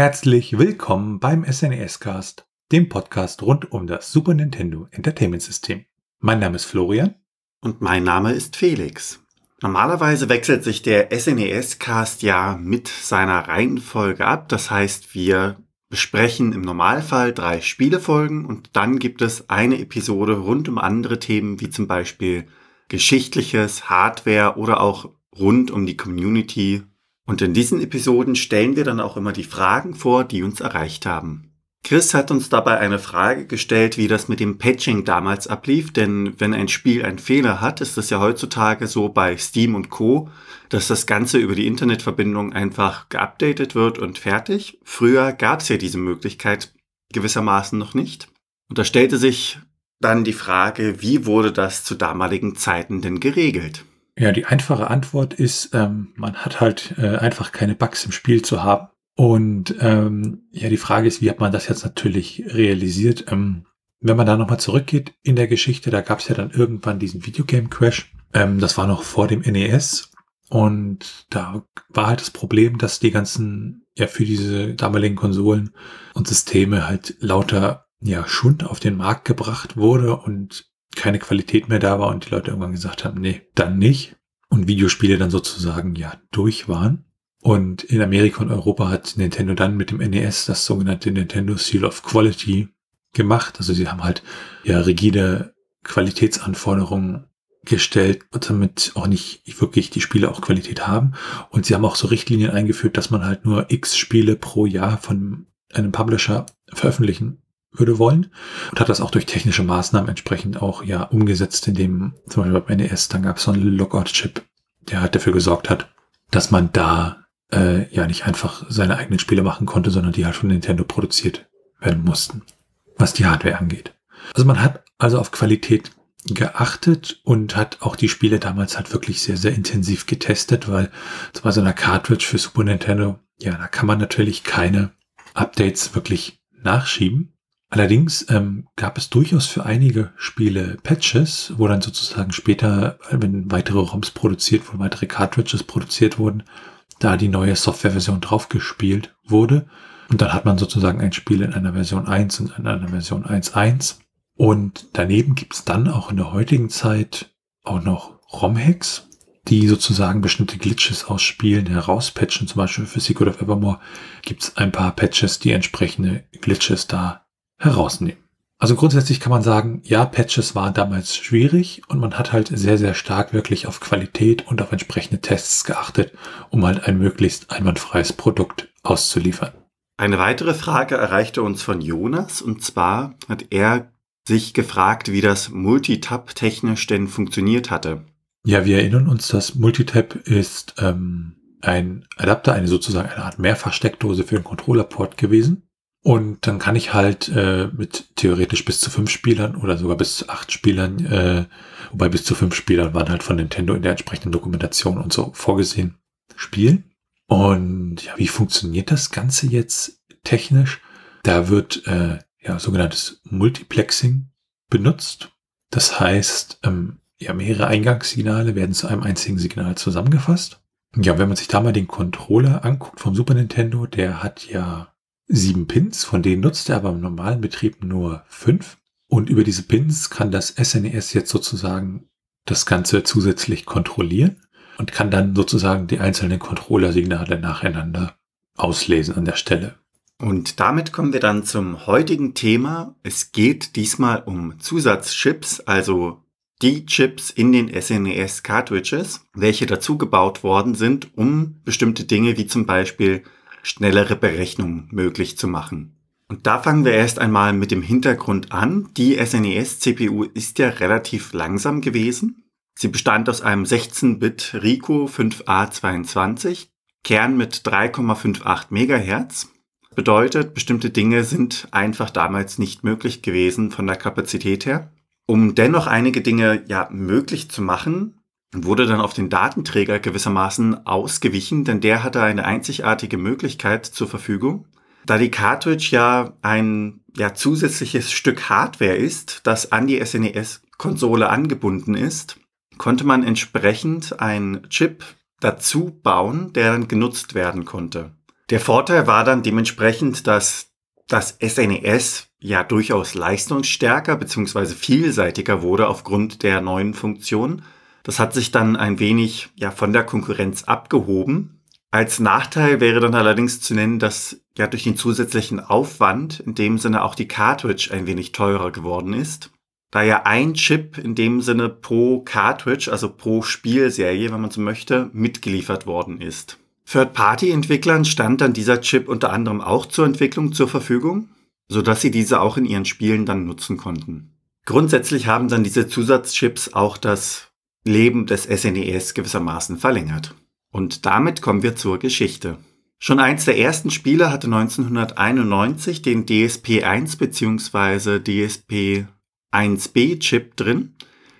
herzlich willkommen beim SNES Cast, dem Podcast rund um das Super Nintendo Entertainment System. Mein Name ist Florian. Und mein Name ist Felix. Normalerweise wechselt sich der SNES Cast ja mit seiner Reihenfolge ab. Das heißt, wir besprechen im Normalfall drei Spielefolgen und dann gibt es eine Episode rund um andere Themen wie zum Beispiel Geschichtliches, Hardware oder auch rund um die Community und in diesen Episoden stellen wir dann auch immer die Fragen vor, die uns erreicht haben. Chris hat uns dabei eine Frage gestellt, wie das mit dem Patching damals ablief, denn wenn ein Spiel einen Fehler hat, ist das ja heutzutage so bei Steam und Co, dass das Ganze über die Internetverbindung einfach geupdatet wird und fertig. Früher gab es ja diese Möglichkeit gewissermaßen noch nicht. Und da stellte sich dann die Frage, wie wurde das zu damaligen Zeiten denn geregelt? Ja, die einfache Antwort ist, ähm, man hat halt äh, einfach keine Bugs im Spiel zu haben. Und ähm, ja, die Frage ist, wie hat man das jetzt natürlich realisiert? Ähm, wenn man da nochmal zurückgeht in der Geschichte, da gab es ja dann irgendwann diesen Videogame-Crash. Ähm, das war noch vor dem NES. Und da war halt das Problem, dass die ganzen, ja, für diese damaligen Konsolen und Systeme halt lauter, ja, Schund auf den Markt gebracht wurde und keine Qualität mehr da war und die Leute irgendwann gesagt haben, nee, dann nicht. Und Videospiele dann sozusagen ja durch waren. Und in Amerika und Europa hat Nintendo dann mit dem NES das sogenannte Nintendo Seal of Quality gemacht. Also sie haben halt ja rigide Qualitätsanforderungen gestellt, damit auch nicht wirklich die Spiele auch Qualität haben. Und sie haben auch so Richtlinien eingeführt, dass man halt nur x Spiele pro Jahr von einem Publisher veröffentlichen würde wollen und hat das auch durch technische Maßnahmen entsprechend auch ja umgesetzt, indem zum Beispiel beim NES, dann gab es so einen Lockout-Chip, der halt dafür gesorgt hat, dass man da äh, ja nicht einfach seine eigenen Spiele machen konnte, sondern die halt von Nintendo produziert werden mussten, was die Hardware angeht. Also man hat also auf Qualität geachtet und hat auch die Spiele damals halt wirklich sehr, sehr intensiv getestet, weil bei so einer Cartridge für Super Nintendo, ja, da kann man natürlich keine Updates wirklich nachschieben. Allerdings ähm, gab es durchaus für einige Spiele Patches, wo dann sozusagen später, wenn weitere ROMs produziert wurden, weitere Cartridges produziert wurden, da die neue Softwareversion draufgespielt wurde. Und dann hat man sozusagen ein Spiel in einer Version 1 und in einer Version 1.1. Und daneben gibt es dann auch in der heutigen Zeit auch noch ROM-Hacks, die sozusagen bestimmte Glitches aus Spielen herauspatchen. Zum Beispiel für Secret of Evermore gibt es ein paar Patches, die entsprechende Glitches da herausnehmen. Also grundsätzlich kann man sagen, ja, Patches waren damals schwierig und man hat halt sehr, sehr stark wirklich auf Qualität und auf entsprechende Tests geachtet, um halt ein möglichst einwandfreies Produkt auszuliefern. Eine weitere Frage erreichte uns von Jonas und zwar hat er sich gefragt, wie das Multitap technisch denn funktioniert hatte. Ja, wir erinnern uns, das Multitap ist ähm, ein Adapter, eine sozusagen eine Art Mehrfachsteckdose für den Controllerport gewesen. Und dann kann ich halt äh, mit theoretisch bis zu fünf Spielern oder sogar bis zu acht Spielern, äh, wobei bis zu fünf Spielern waren halt von Nintendo in der entsprechenden Dokumentation und so vorgesehen, spielen. Und ja, wie funktioniert das Ganze jetzt technisch? Da wird äh, ja sogenanntes Multiplexing benutzt. Das heißt, ähm, ja, mehrere Eingangssignale werden zu einem einzigen Signal zusammengefasst. Ja, wenn man sich da mal den Controller anguckt vom Super Nintendo, der hat ja sieben Pins, von denen nutzt er aber im normalen Betrieb nur fünf. Und über diese Pins kann das SNES e jetzt sozusagen das Ganze zusätzlich kontrollieren und kann dann sozusagen die einzelnen Controller-Signale nacheinander auslesen an der Stelle. Und damit kommen wir dann zum heutigen Thema. Es geht diesmal um Zusatzchips, also die Chips in den SNES Cartridges, welche dazu gebaut worden sind, um bestimmte Dinge wie zum Beispiel schnellere Berechnungen möglich zu machen. Und da fangen wir erst einmal mit dem Hintergrund an. Die SNES-CPU ist ja relativ langsam gewesen. Sie bestand aus einem 16-Bit Rico 5A22, Kern mit 3,58 MHz. Bedeutet, bestimmte Dinge sind einfach damals nicht möglich gewesen von der Kapazität her. Um dennoch einige Dinge ja möglich zu machen, wurde dann auf den Datenträger gewissermaßen ausgewichen, denn der hatte eine einzigartige Möglichkeit zur Verfügung. Da die Cartridge ja ein ja, zusätzliches Stück Hardware ist, das an die SNES-Konsole angebunden ist, konnte man entsprechend einen Chip dazu bauen, der dann genutzt werden konnte. Der Vorteil war dann dementsprechend, dass das SNES e ja durchaus leistungsstärker bzw. vielseitiger wurde aufgrund der neuen Funktionen. Das hat sich dann ein wenig ja von der Konkurrenz abgehoben. Als Nachteil wäre dann allerdings zu nennen, dass ja durch den zusätzlichen Aufwand in dem Sinne auch die Cartridge ein wenig teurer geworden ist. Da ja ein Chip in dem Sinne pro Cartridge, also pro Spielserie, wenn man so möchte, mitgeliefert worden ist. Third-Party-Entwicklern stand dann dieser Chip unter anderem auch zur Entwicklung zur Verfügung, sodass sie diese auch in ihren Spielen dann nutzen konnten. Grundsätzlich haben dann diese Zusatzchips auch das Leben des SNES e gewissermaßen verlängert. Und damit kommen wir zur Geschichte. Schon eins der ersten Spiele hatte 1991 den DSP-1 bzw. DSP-1B-Chip drin.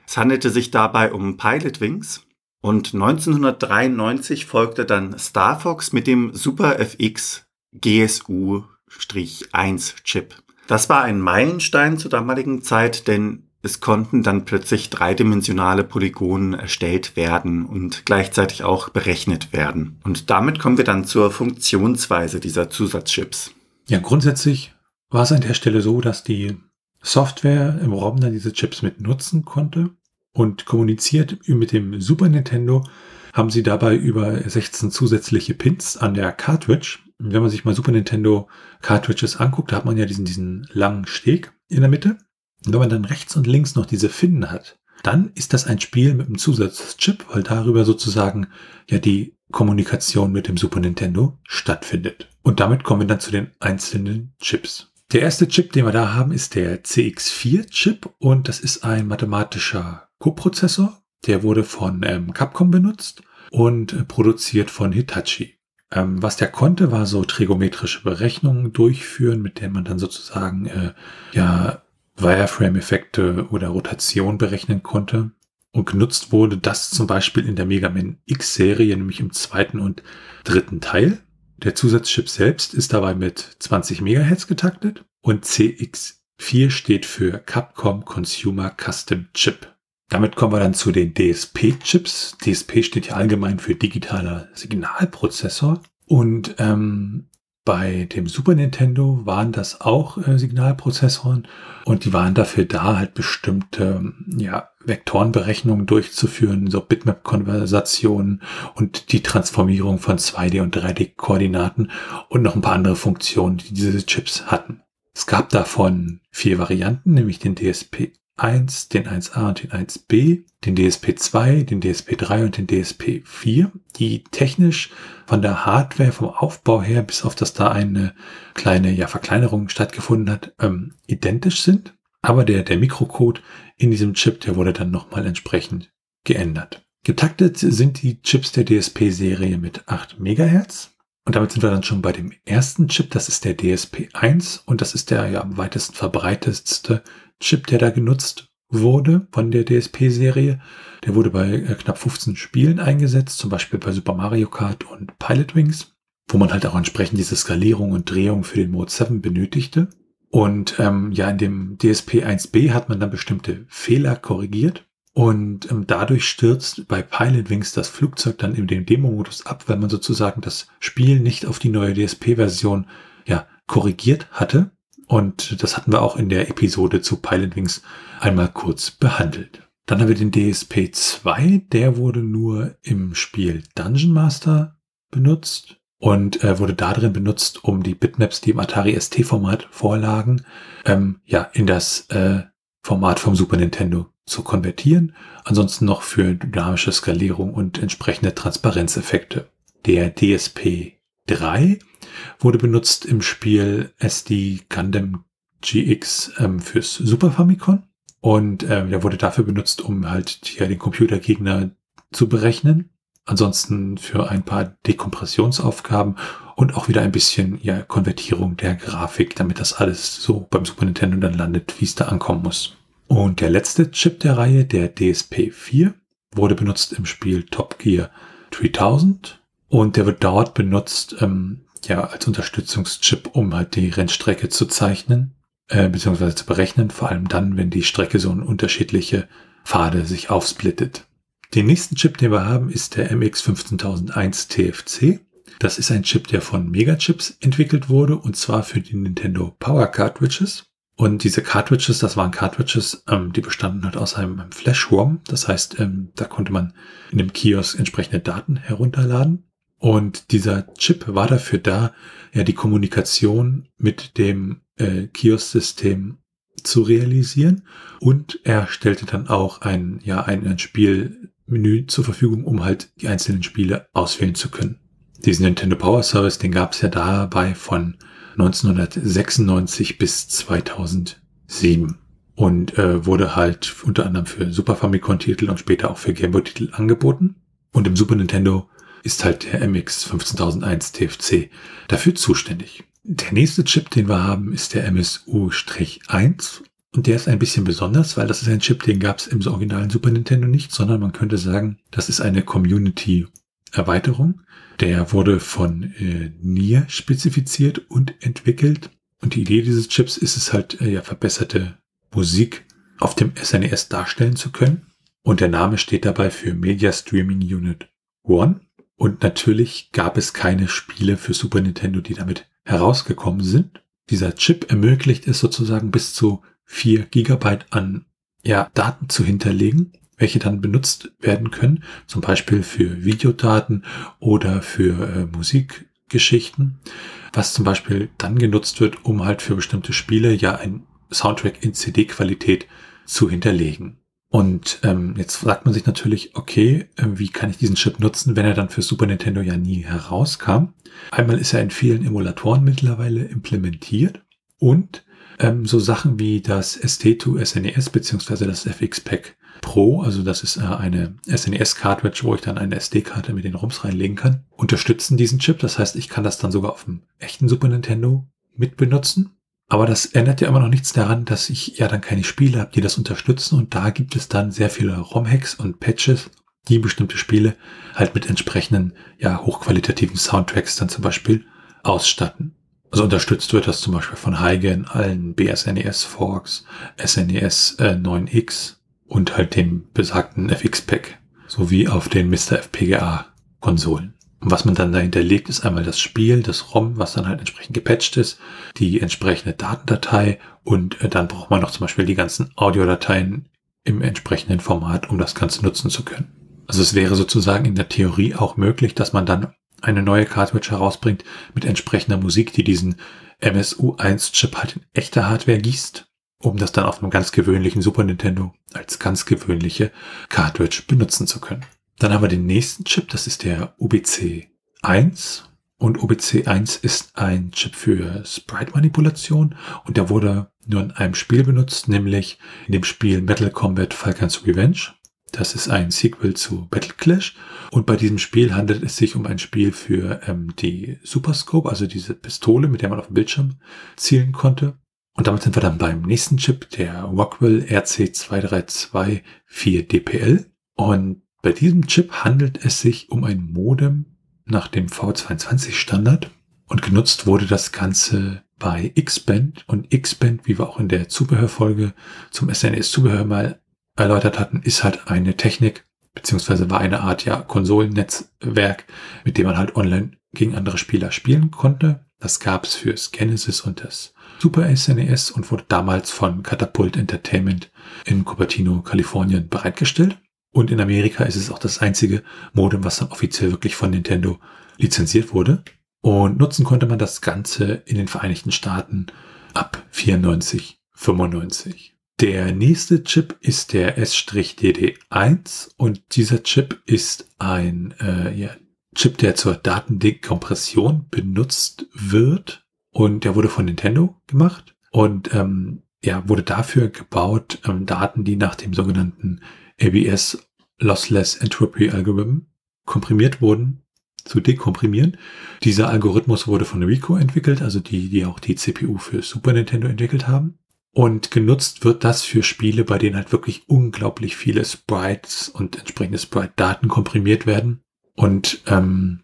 Es handelte sich dabei um Pilotwings und 1993 folgte dann Star Fox mit dem Super FX GSU-1 Chip. Das war ein Meilenstein zur damaligen Zeit, denn es konnten dann plötzlich dreidimensionale Polygone erstellt werden und gleichzeitig auch berechnet werden. Und damit kommen wir dann zur Funktionsweise dieser Zusatzchips. Ja, grundsätzlich war es an der Stelle so, dass die Software im ROM dann diese Chips mit nutzen konnte und kommuniziert mit dem Super Nintendo haben sie dabei über 16 zusätzliche Pins an der Cartridge. Wenn man sich mal Super Nintendo Cartridges anguckt, da hat man ja diesen, diesen langen Steg in der Mitte. Und wenn man dann rechts und links noch diese Finnen hat, dann ist das ein Spiel mit einem Zusatzchip, weil darüber sozusagen ja die Kommunikation mit dem Super Nintendo stattfindet. Und damit kommen wir dann zu den einzelnen Chips. Der erste Chip, den wir da haben, ist der CX4-Chip und das ist ein mathematischer Coprozessor. Der wurde von ähm, Capcom benutzt und äh, produziert von Hitachi. Ähm, was der konnte, war so trigonometrische Berechnungen durchführen, mit denen man dann sozusagen äh, ja Wireframe-Effekte oder Rotation berechnen konnte. Und genutzt wurde das zum Beispiel in der Mega Man X-Serie, nämlich im zweiten und dritten Teil. Der Zusatzchip selbst ist dabei mit 20 MHz getaktet und CX4 steht für Capcom Consumer Custom Chip. Damit kommen wir dann zu den DSP-Chips. DSP steht ja allgemein für digitaler Signalprozessor. Und ähm, bei dem Super Nintendo waren das auch äh, Signalprozessoren und die waren dafür da, halt bestimmte ja, Vektorenberechnungen durchzuführen, so Bitmap-Konversationen und die Transformierung von 2D- und 3D-Koordinaten und noch ein paar andere Funktionen, die diese Chips hatten. Es gab davon vier Varianten, nämlich den DSP 1, den 1a und den 1b, den DSP2, den DSP3 und den DSP4, die technisch von der Hardware, vom Aufbau her, bis auf dass da eine kleine ja, Verkleinerung stattgefunden hat, ähm, identisch sind. Aber der, der Mikrocode in diesem Chip, der wurde dann nochmal entsprechend geändert. Getaktet sind die Chips der DSP-Serie mit 8 MHz. Und damit sind wir dann schon bei dem ersten Chip, das ist der DSP1 und das ist der ja am weitesten verbreitetste Chip, der da genutzt wurde von der DSP-Serie. Der wurde bei äh, knapp 15 Spielen eingesetzt, zum Beispiel bei Super Mario Kart und Pilot Wings, wo man halt auch entsprechend diese Skalierung und Drehung für den Mode 7 benötigte. Und ähm, ja, in dem DSP 1b hat man dann bestimmte Fehler korrigiert. Und ähm, dadurch stürzt bei Pilot Wings das Flugzeug dann in dem Demo-Modus ab, weil man sozusagen das Spiel nicht auf die neue DSP-Version ja, korrigiert hatte. Und das hatten wir auch in der Episode zu Pilot Wings einmal kurz behandelt. Dann haben wir den DSP 2, der wurde nur im Spiel Dungeon Master benutzt und äh, wurde darin benutzt, um die Bitmaps, die im Atari ST-Format vorlagen, ähm, ja, in das äh, Format vom Super Nintendo zu konvertieren. Ansonsten noch für dynamische Skalierung und entsprechende Transparenzeffekte. Der DSP 3 wurde benutzt im Spiel SD Gundam GX ähm, fürs Super Famicom. Und ähm, der wurde dafür benutzt, um halt hier den Computergegner zu berechnen. Ansonsten für ein paar Dekompressionsaufgaben und auch wieder ein bisschen ja, Konvertierung der Grafik, damit das alles so beim Super Nintendo dann landet, wie es da ankommen muss. Und der letzte Chip der Reihe, der DSP4, wurde benutzt im Spiel Top Gear 3000 und der wird dort benutzt, ähm, ja, als Unterstützungschip, um halt die Rennstrecke zu zeichnen, äh, beziehungsweise zu berechnen, vor allem dann, wenn die Strecke so in unterschiedliche Pfade sich aufsplittet. Den nächsten Chip, den wir haben, ist der MX15001 TFC. Das ist ein Chip, der von Megachips entwickelt wurde und zwar für die Nintendo Power Cartridges. Und diese Cartridges, das waren Cartridges, ähm, die bestanden halt aus einem Flash-ROM. Das heißt, ähm, da konnte man in dem Kiosk entsprechende Daten herunterladen. Und dieser Chip war dafür da, ja, die Kommunikation mit dem äh, Kiosk-System zu realisieren. Und er stellte dann auch ein, ja, ein, ein Spielmenü zur Verfügung, um halt die einzelnen Spiele auswählen zu können. Diesen Nintendo Power Service, den gab es ja dabei von 1996 bis 2007 und äh, wurde halt unter anderem für Super Famicom-Titel und später auch für Gameboy-Titel angeboten. Und im Super Nintendo ist halt der MX 15001 TFC dafür zuständig. Der nächste Chip, den wir haben, ist der MSU-1 und der ist ein bisschen besonders, weil das ist ein Chip, den gab es im originalen Super Nintendo nicht, sondern man könnte sagen, das ist eine Community-Erweiterung. Der wurde von äh, NIR spezifiziert und entwickelt. Und die Idee dieses Chips ist es halt, äh, ja, verbesserte Musik auf dem SNES e darstellen zu können. Und der Name steht dabei für Media Streaming Unit One. Und natürlich gab es keine Spiele für Super Nintendo, die damit herausgekommen sind. Dieser Chip ermöglicht es sozusagen bis zu vier Gigabyte an ja, Daten zu hinterlegen welche dann benutzt werden können, zum Beispiel für Videodaten oder für äh, Musikgeschichten, was zum Beispiel dann genutzt wird, um halt für bestimmte Spiele ja ein Soundtrack in CD-Qualität zu hinterlegen. Und ähm, jetzt fragt man sich natürlich, okay, äh, wie kann ich diesen Chip nutzen, wenn er dann für Super Nintendo ja nie herauskam? Einmal ist er in vielen Emulatoren mittlerweile implementiert und ähm, so Sachen wie das ST2 SNES beziehungsweise das FX-Pack Pro, also das ist äh, eine SNES-Cartridge, wo ich dann eine SD-Karte mit den ROMs reinlegen kann, unterstützen diesen Chip. Das heißt, ich kann das dann sogar auf dem echten Super Nintendo mit benutzen. Aber das ändert ja immer noch nichts daran, dass ich ja dann keine Spiele habe, die das unterstützen. Und da gibt es dann sehr viele ROM-Hacks und Patches, die bestimmte Spiele halt mit entsprechenden, ja, hochqualitativen Soundtracks dann zum Beispiel ausstatten. Also unterstützt wird das zum Beispiel von Heige in allen BSNES Forks, SNES äh, 9X und halt dem besagten FX-Pack sowie auf den Mr. FPGA Konsolen. Und was man dann dahinter legt, ist einmal das Spiel, das ROM, was dann halt entsprechend gepatcht ist, die entsprechende Datendatei und äh, dann braucht man noch zum Beispiel die ganzen Audiodateien im entsprechenden Format, um das Ganze nutzen zu können. Also es wäre sozusagen in der Theorie auch möglich, dass man dann eine neue Cartridge herausbringt mit entsprechender Musik, die diesen MSU1-Chip halt in echte Hardware gießt um das dann auf einem ganz gewöhnlichen Super Nintendo als ganz gewöhnliche Cartridge benutzen zu können. Dann haben wir den nächsten Chip, das ist der UBC 1. Und UBC 1 ist ein Chip für Sprite-Manipulation und der wurde nur in einem Spiel benutzt, nämlich in dem Spiel Metal Combat Falcons Revenge. Das ist ein Sequel zu Battle Clash. Und bei diesem Spiel handelt es sich um ein Spiel für ähm, die Superscope, also diese Pistole, mit der man auf dem Bildschirm zielen konnte. Und damit sind wir dann beim nächsten Chip, der Rockwell RC232-4DPL. Und bei diesem Chip handelt es sich um ein Modem nach dem V22 Standard und genutzt wurde das Ganze bei X-Band und X-Band, wie wir auch in der Zubehörfolge zum SNES-Zubehör mal erläutert hatten, ist halt eine Technik, beziehungsweise war eine Art ja Konsolennetzwerk, mit dem man halt online gegen andere Spieler spielen konnte. Das gab es fürs Genesis und das Super SNES und wurde damals von Catapult Entertainment in Cupertino, Kalifornien bereitgestellt. Und in Amerika ist es auch das einzige Modem, was dann offiziell wirklich von Nintendo lizenziert wurde. Und nutzen konnte man das Ganze in den Vereinigten Staaten ab 94, 95. Der nächste Chip ist der S-DD1 und dieser Chip ist ein äh, ja, Chip, der zur Datendekompression benutzt wird und der wurde von Nintendo gemacht und ähm, ja, wurde dafür gebaut, ähm, Daten, die nach dem sogenannten ABS Lossless Entropy Algorithm komprimiert wurden, zu dekomprimieren. Dieser Algorithmus wurde von Rico entwickelt, also die, die auch die CPU für Super Nintendo entwickelt haben. Und genutzt wird das für Spiele, bei denen halt wirklich unglaublich viele Sprites und entsprechende Sprite-Daten komprimiert werden. Und ähm,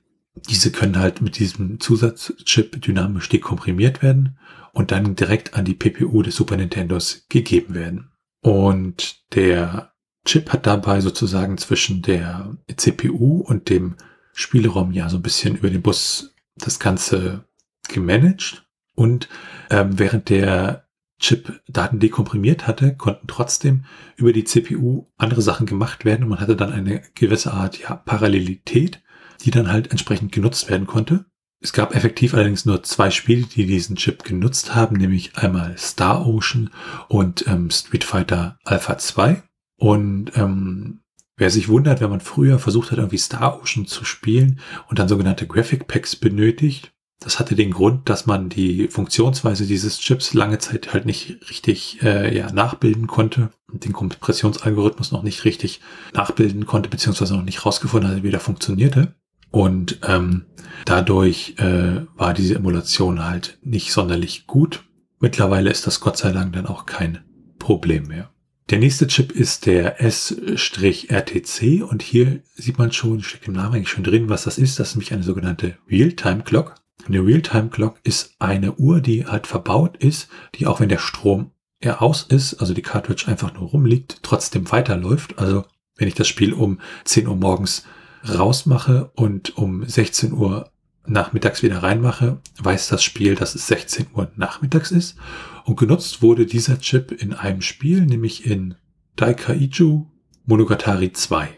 diese können halt mit diesem Zusatzchip dynamisch dekomprimiert werden und dann direkt an die PPU des Super Nintendos gegeben werden. Und der Chip hat dabei sozusagen zwischen der CPU und dem Spielraum ja so ein bisschen über den Bus das Ganze gemanagt. Und ähm, während der Chip Daten dekomprimiert hatte, konnten trotzdem über die CPU andere Sachen gemacht werden und man hatte dann eine gewisse Art ja, Parallelität, die dann halt entsprechend genutzt werden konnte. Es gab effektiv allerdings nur zwei Spiele, die diesen Chip genutzt haben, nämlich einmal Star Ocean und ähm, Street Fighter Alpha 2. Und ähm, wer sich wundert, wenn man früher versucht hat, irgendwie Star Ocean zu spielen und dann sogenannte Graphic Packs benötigt, das hatte den Grund, dass man die Funktionsweise dieses Chips lange Zeit halt nicht richtig äh, ja, nachbilden konnte und den Kompressionsalgorithmus noch nicht richtig nachbilden konnte, beziehungsweise noch nicht rausgefunden hatte, wie der funktionierte. Und ähm, dadurch äh, war diese Emulation halt nicht sonderlich gut. Mittlerweile ist das Gott sei Dank dann auch kein Problem mehr. Der nächste Chip ist der S-RTC und hier sieht man schon, steckt im Namen eigentlich schon drin, was das ist. Das ist nämlich eine sogenannte Real-Time Clock. Eine Real-Time Clock ist eine Uhr, die halt verbaut ist, die auch wenn der Strom eher aus ist, also die Cartridge einfach nur rumliegt, trotzdem weiterläuft. Also wenn ich das Spiel um 10 Uhr morgens rausmache und um 16 Uhr nachmittags wieder reinmache, weiß das Spiel, dass es 16 Uhr nachmittags ist. Und genutzt wurde dieser Chip in einem Spiel, nämlich in Daikaiju Monogatari 2.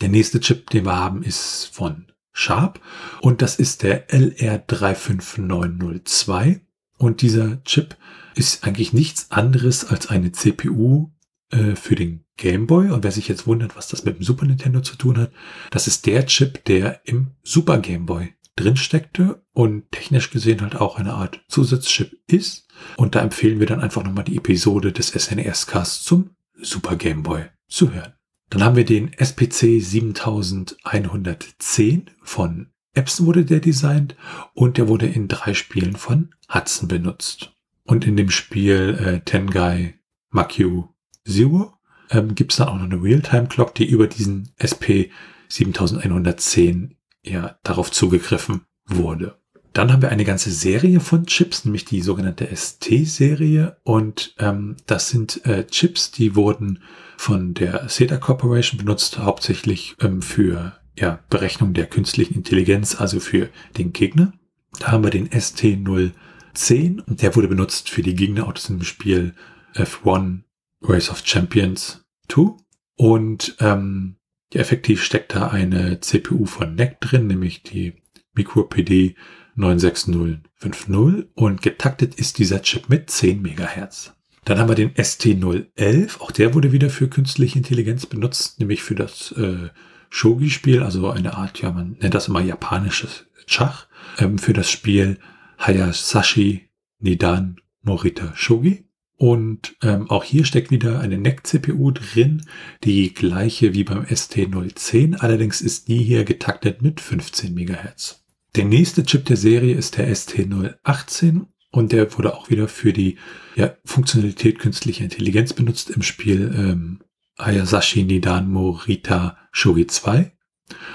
Der nächste Chip, den wir haben, ist von Sharp und das ist der LR35902. Und dieser Chip ist eigentlich nichts anderes als eine CPU äh, für den Game Boy. Und wer sich jetzt wundert, was das mit dem Super Nintendo zu tun hat, das ist der Chip, der im Super Game Boy drin steckte und technisch gesehen halt auch eine Art Zusatzchip ist. Und da empfehlen wir dann einfach nochmal die Episode des SNES-Casts zum Super Game Boy zu hören. Dann haben wir den SPC 7110 von Epson wurde der designt und der wurde in drei Spielen von Hudson benutzt. Und in dem Spiel äh, Tengai Makyu Zero ähm, gibt es dann auch noch eine Realtime-Clock, die über diesen SP 7110 ja darauf zugegriffen wurde. Dann haben wir eine ganze Serie von Chips, nämlich die sogenannte ST-Serie. Und ähm, das sind äh, Chips, die wurden von der SETA Corporation benutzt, hauptsächlich ähm, für ja, Berechnung der künstlichen Intelligenz, also für den Gegner. Da haben wir den ST010 und der wurde benutzt für die Gegnerautos im Spiel F1 Race of Champions 2. Und ähm, ja, effektiv steckt da eine CPU von NEC drin, nämlich die MicroPD 96050 und getaktet ist dieser Chip mit 10 MHz. Dann haben wir den ST011, auch der wurde wieder für künstliche Intelligenz benutzt, nämlich für das äh, Shogi-Spiel, also eine Art, ja, man nennt das immer japanisches Schach, ähm, für das Spiel Hayasashi Nidan Morita Shogi. Und ähm, auch hier steckt wieder eine NEC-CPU drin, die gleiche wie beim ST010, allerdings ist die hier getaktet mit 15 MHz. Der nächste Chip der Serie ist der ST018 und der wurde auch wieder für die ja, Funktionalität künstlicher Intelligenz benutzt im Spiel ähm, Hayasashi Nidan Morita Shogi 2.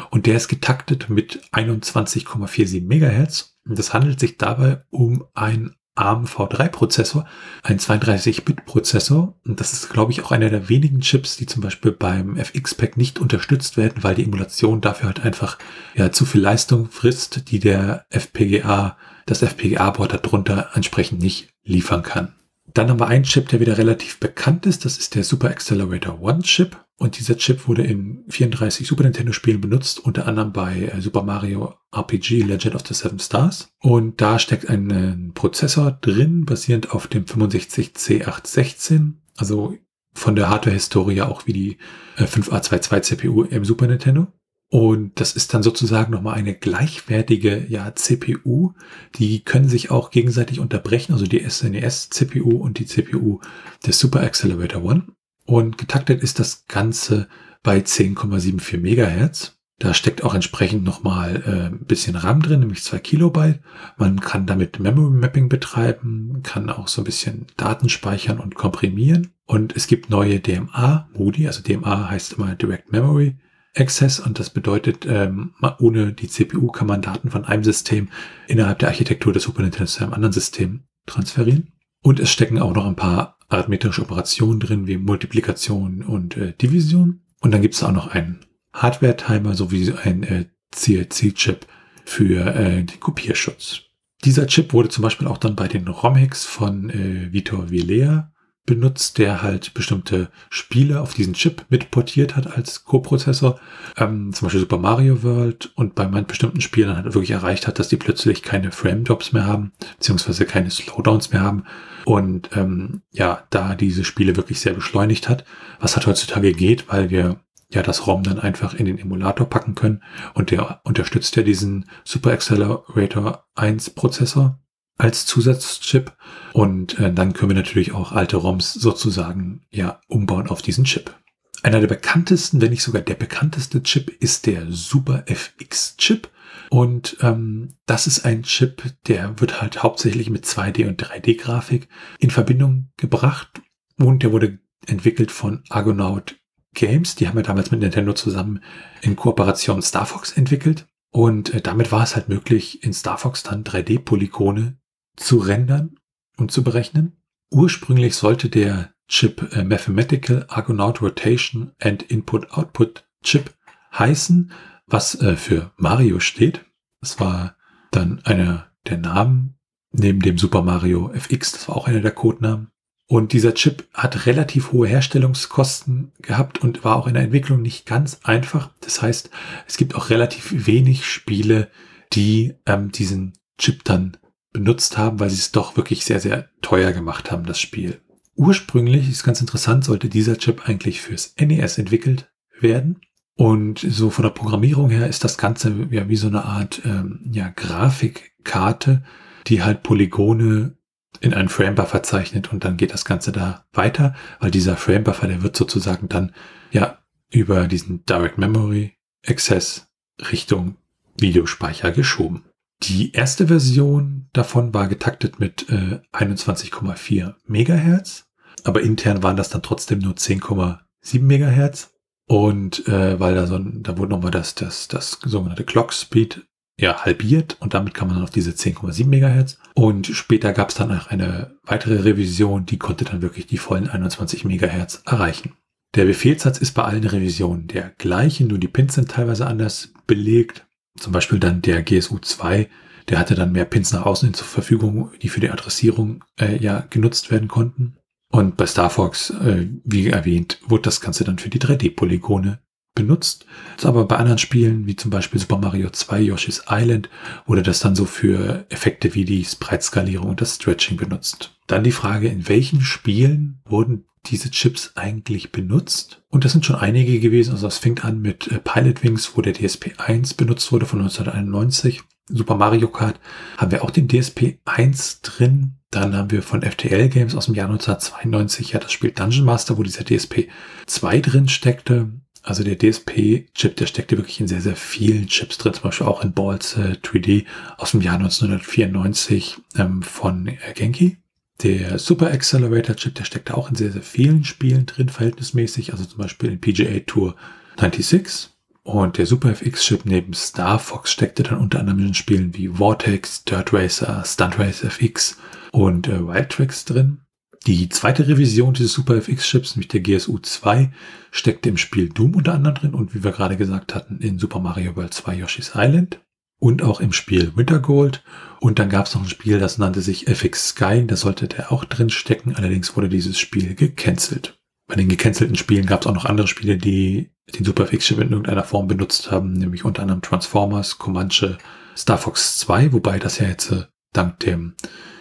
Und der ist getaktet mit 21,47 MHz. Und es handelt sich dabei um ein ARM V3-Prozessor, ein 32-Bit-Prozessor. Und das ist, glaube ich, auch einer der wenigen Chips, die zum Beispiel beim FX-Pack nicht unterstützt werden, weil die Emulation dafür halt einfach ja, zu viel Leistung frisst, die der FPGA, das FPGA-Board darunter entsprechend nicht liefern kann. Dann haben wir einen Chip, der wieder relativ bekannt ist. Das ist der Super Accelerator One Chip. Und dieser Chip wurde in 34 Super Nintendo Spielen benutzt, unter anderem bei äh, Super Mario RPG Legend of the Seven Stars. Und da steckt ein, ein Prozessor drin, basierend auf dem 65C816. Also von der Hardware-Historie auch wie die 5A22 äh, CPU im Super Nintendo. Und das ist dann sozusagen nochmal eine gleichwertige ja, CPU. Die können sich auch gegenseitig unterbrechen, also die SNES-CPU und die CPU des Super Accelerator One. Und getaktet ist das Ganze bei 10,74 Megahertz. Da steckt auch entsprechend nochmal äh, ein bisschen RAM drin, nämlich zwei Kilobyte. Man kann damit Memory Mapping betreiben, kann auch so ein bisschen Daten speichern und komprimieren. Und es gibt neue DMA-Modi, also DMA heißt immer Direct Memory Access und das bedeutet, ähm, ohne die CPU kann man Daten von einem System innerhalb der Architektur des Super Nintendo zu einem anderen System transferieren. Und es stecken auch noch ein paar arithmetische Operationen drin, wie Multiplikation und äh, Division. Und dann gibt es auch noch einen Hardware-Timer sowie ein äh, CLC-Chip für äh, den Kopierschutz. Dieser Chip wurde zum Beispiel auch dann bei den ROM-Hacks von äh, Vitor Vilea benutzt, der halt bestimmte Spiele auf diesen Chip mitportiert hat als Co-Prozessor. Ähm, zum Beispiel Super Mario World und bei manchen bestimmten Spielen halt wirklich erreicht hat, dass die plötzlich keine Frame-Drops mehr haben, beziehungsweise keine Slowdowns mehr haben. Und ähm, ja, da diese Spiele wirklich sehr beschleunigt hat, was halt heutzutage geht, weil wir ja das ROM dann einfach in den Emulator packen können und der unterstützt ja diesen Super Accelerator 1 Prozessor als Zusatzchip und äh, dann können wir natürlich auch alte ROMs sozusagen ja umbauen auf diesen Chip. Einer der bekanntesten, wenn nicht sogar der bekannteste Chip ist der Super FX Chip und ähm, das ist ein Chip, der wird halt hauptsächlich mit 2D und 3D Grafik in Verbindung gebracht und der wurde entwickelt von Argonaut Games. Die haben wir damals mit Nintendo zusammen in Kooperation Star Fox entwickelt. Und äh, damit war es halt möglich, in Star Fox dann 3D-Polygone zu rendern und zu berechnen. Ursprünglich sollte der Chip äh, Mathematical Argonaut Rotation and Input-Output Chip heißen, was äh, für Mario steht. Das war dann einer der Namen neben dem Super Mario FX. Das war auch einer der Codenamen. Und dieser Chip hat relativ hohe Herstellungskosten gehabt und war auch in der Entwicklung nicht ganz einfach. Das heißt, es gibt auch relativ wenig Spiele, die ähm, diesen Chip dann benutzt haben, weil sie es doch wirklich sehr, sehr teuer gemacht haben, das Spiel. Ursprünglich, ist ganz interessant, sollte dieser Chip eigentlich fürs NES entwickelt werden. Und so von der Programmierung her ist das Ganze ja wie so eine Art ähm, ja, Grafikkarte, die halt Polygone in einen Framebuffer zeichnet und dann geht das Ganze da weiter, weil dieser Framebuffer, der wird sozusagen dann ja über diesen Direct Memory Access Richtung Videospeicher geschoben. Die erste Version davon war getaktet mit äh, 21,4 Megahertz, aber intern waren das dann trotzdem nur 10,7 Megahertz. Und äh, weil da so da wurde nochmal das, das, das sogenannte Clock Speed ja, halbiert und damit kam man dann auf diese 10,7 Megahertz. Und später gab es dann auch eine weitere Revision, die konnte dann wirklich die vollen 21 Megahertz erreichen. Der Befehlssatz ist bei allen Revisionen der gleiche, nur die Pins sind teilweise anders belegt. Zum Beispiel dann der GSU 2, der hatte dann mehr Pins nach außen hin zur Verfügung, die für die Adressierung äh, ja genutzt werden konnten. Und bei Star Fox, äh, wie erwähnt, wurde das Ganze dann für die 3D-Polygone benutzt. Aber bei anderen Spielen, wie zum Beispiel Super Mario 2 Yoshi's Island, wurde das dann so für Effekte wie die Sprite-Skalierung und das Stretching benutzt. Dann die Frage, in welchen Spielen wurden diese Chips eigentlich benutzt? Und das sind schon einige gewesen. Also es fängt an mit äh, Pilot Wings, wo der DSP 1 benutzt wurde von 1991. Super Mario Kart haben wir auch den DSP 1 drin. Dann haben wir von FTL Games aus dem Jahr 1992 ja das Spiel Dungeon Master, wo dieser DSP 2 drin steckte. Also der DSP-Chip, der steckte wirklich in sehr, sehr vielen Chips drin, zum Beispiel auch in Balls äh, 3D aus dem Jahr 1994 ähm, von äh, Genki. Der Super Accelerator Chip, der steckte auch in sehr, sehr vielen Spielen drin, verhältnismäßig, also zum Beispiel in PGA Tour 96. Und der Super FX Chip neben Star Fox steckte dann unter anderem in Spielen wie Vortex, Dirt Racer, Stunt Race FX und äh, Wild Tracks drin. Die zweite Revision dieses Super FX-Chips, nämlich der GSU 2, steckte im Spiel Doom unter anderem drin und wie wir gerade gesagt hatten, in Super Mario World 2 Yoshi's Island und auch im Spiel Winter Gold. Und dann gab es noch ein Spiel, das nannte sich FX Sky, da sollte der auch drin stecken, allerdings wurde dieses Spiel gecancelt. Bei den gecancelten Spielen gab es auch noch andere Spiele, die den Super FX-Chip in irgendeiner Form benutzt haben, nämlich unter anderem Transformers, Comanche, Star Fox 2, wobei das ja jetzt äh, dank dem,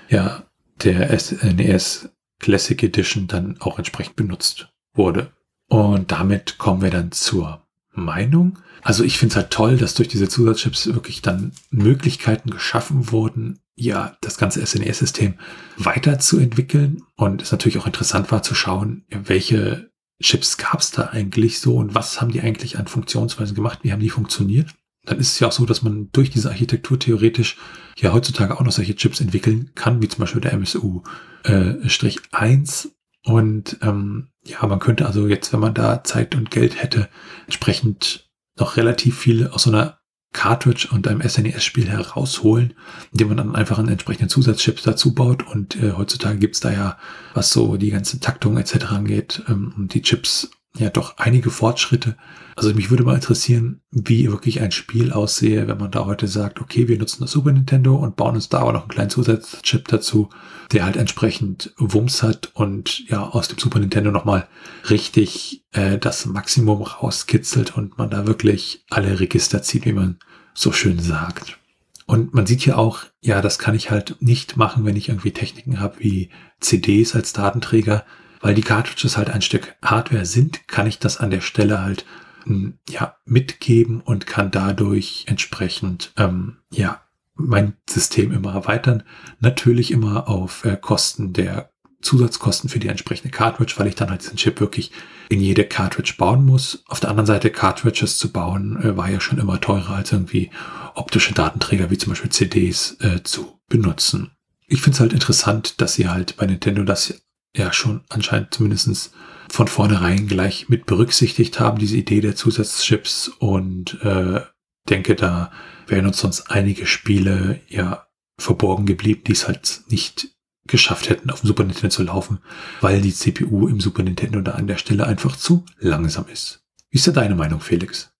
ja, der SNES Classic Edition dann auch entsprechend benutzt wurde. Und damit kommen wir dann zur Meinung. Also ich finde es halt toll, dass durch diese Zusatzchips wirklich dann Möglichkeiten geschaffen wurden, ja, das ganze SNES-System weiterzuentwickeln. Und es natürlich auch interessant war zu schauen, welche Chips gab es da eigentlich so und was haben die eigentlich an Funktionsweisen gemacht, wie haben die funktioniert dann ist es ja auch so, dass man durch diese Architektur theoretisch ja heutzutage auch noch solche Chips entwickeln kann, wie zum Beispiel der MSU äh, Strich 1. Und ähm, ja, man könnte also jetzt, wenn man da Zeit und Geld hätte, entsprechend noch relativ viel aus so einer Cartridge und einem SNES-Spiel herausholen, indem man dann einfach einen entsprechenden Zusatzchips dazu baut. Und äh, heutzutage gibt's da ja, was so die ganze Taktung etc. angeht, ähm, die Chips ja doch einige Fortschritte. Also mich würde mal interessieren, wie wirklich ein Spiel aussehe, wenn man da heute sagt, okay, wir nutzen das Super Nintendo und bauen uns da aber noch einen kleinen Zusatzchip dazu, der halt entsprechend Wumms hat und ja aus dem Super Nintendo nochmal richtig äh, das Maximum rauskitzelt und man da wirklich alle Register zieht, wie man so schön sagt. Und man sieht hier auch, ja, das kann ich halt nicht machen, wenn ich irgendwie Techniken habe wie CDs als Datenträger weil die Cartridges halt ein Stück Hardware sind, kann ich das an der Stelle halt hm, ja mitgeben und kann dadurch entsprechend ähm, ja mein System immer erweitern. Natürlich immer auf äh, Kosten der Zusatzkosten für die entsprechende Cartridge, weil ich dann halt diesen Chip wirklich in jede Cartridge bauen muss. Auf der anderen Seite Cartridges zu bauen äh, war ja schon immer teurer als irgendwie optische Datenträger wie zum Beispiel CDs äh, zu benutzen. Ich finde es halt interessant, dass sie halt bei Nintendo das ja schon anscheinend zumindestens von vornherein gleich mit berücksichtigt haben, diese Idee der Zusatzchips und äh, denke, da wären uns sonst einige Spiele ja verborgen geblieben, die es halt nicht geschafft hätten, auf dem Super Nintendo zu laufen, weil die CPU im Super Nintendo da an der Stelle einfach zu langsam ist. Wie ist da deine Meinung, Felix?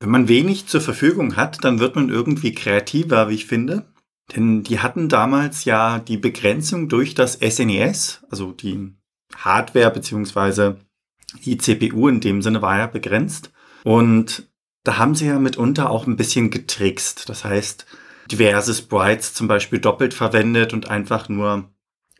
Wenn man wenig zur Verfügung hat, dann wird man irgendwie kreativer, wie ich finde. Denn die hatten damals ja die Begrenzung durch das SNES, e also die Hardware beziehungsweise die CPU in dem Sinne war ja begrenzt. Und da haben sie ja mitunter auch ein bisschen getrickst. Das heißt, diverse Sprites zum Beispiel doppelt verwendet und einfach nur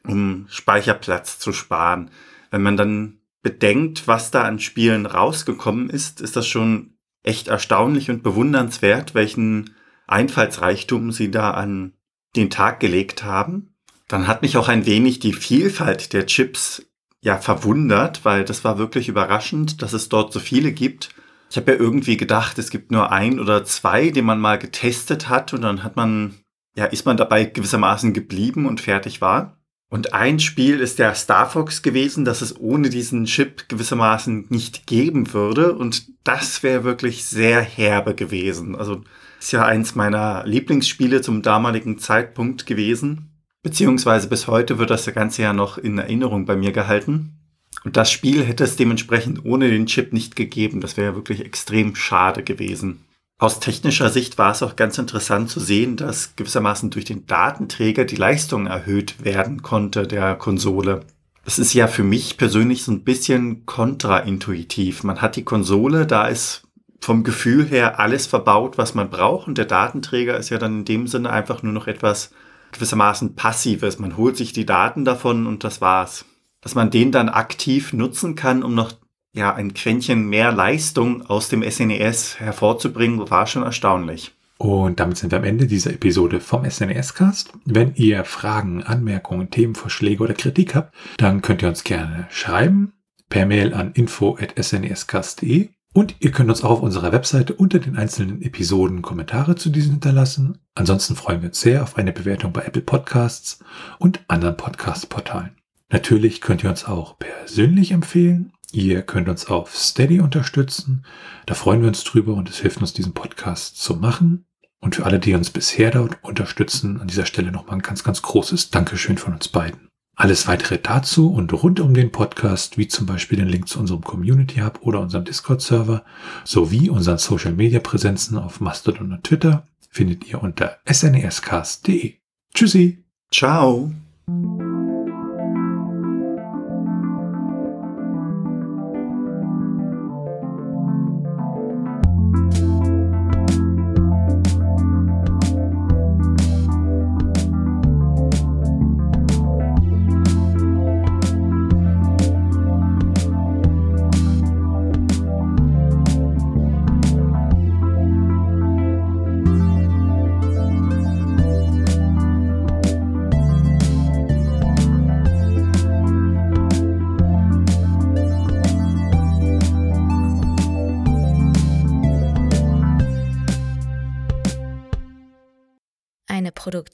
um Speicherplatz zu sparen. Wenn man dann bedenkt, was da an Spielen rausgekommen ist, ist das schon echt erstaunlich und bewundernswert, welchen Einfallsreichtum sie da an den Tag gelegt haben. Dann hat mich auch ein wenig die Vielfalt der Chips ja verwundert, weil das war wirklich überraschend, dass es dort so viele gibt. Ich habe ja irgendwie gedacht, es gibt nur ein oder zwei, die man mal getestet hat und dann hat man, ja, ist man dabei gewissermaßen geblieben und fertig war. Und ein Spiel ist der Star Fox gewesen, das es ohne diesen Chip gewissermaßen nicht geben würde. Und das wäre wirklich sehr herbe gewesen. Also ist ja eins meiner Lieblingsspiele zum damaligen Zeitpunkt gewesen. Beziehungsweise bis heute wird das Ganze ja noch in Erinnerung bei mir gehalten. Und das Spiel hätte es dementsprechend ohne den Chip nicht gegeben. Das wäre ja wirklich extrem schade gewesen. Aus technischer Sicht war es auch ganz interessant zu sehen, dass gewissermaßen durch den Datenträger die Leistung erhöht werden konnte der Konsole. Das ist ja für mich persönlich so ein bisschen kontraintuitiv. Man hat die Konsole, da ist vom Gefühl her alles verbaut, was man braucht. Und der Datenträger ist ja dann in dem Sinne einfach nur noch etwas gewissermaßen Passives. Man holt sich die Daten davon und das war's. Dass man den dann aktiv nutzen kann, um noch ja, ein Quäntchen mehr Leistung aus dem SNES e hervorzubringen, war schon erstaunlich. Und damit sind wir am Ende dieser Episode vom SNES-Cast. Wenn ihr Fragen, Anmerkungen, Themenvorschläge oder Kritik habt, dann könnt ihr uns gerne schreiben per Mail an info.snescast.de und ihr könnt uns auch auf unserer Webseite unter den einzelnen Episoden Kommentare zu diesen hinterlassen. Ansonsten freuen wir uns sehr auf eine Bewertung bei Apple Podcasts und anderen Podcast-Portalen. Natürlich könnt ihr uns auch persönlich empfehlen. Ihr könnt uns auf Steady unterstützen. Da freuen wir uns drüber und es hilft uns, diesen Podcast zu machen. Und für alle, die uns bisher dort unterstützen, an dieser Stelle nochmal ein ganz, ganz großes Dankeschön von uns beiden. Alles weitere dazu und rund um den Podcast, wie zum Beispiel den Link zu unserem Community Hub oder unserem Discord-Server, sowie unseren Social-Media-Präsenzen auf Mastodon und Twitter, findet ihr unter snescast.de. Tschüssi. Ciao.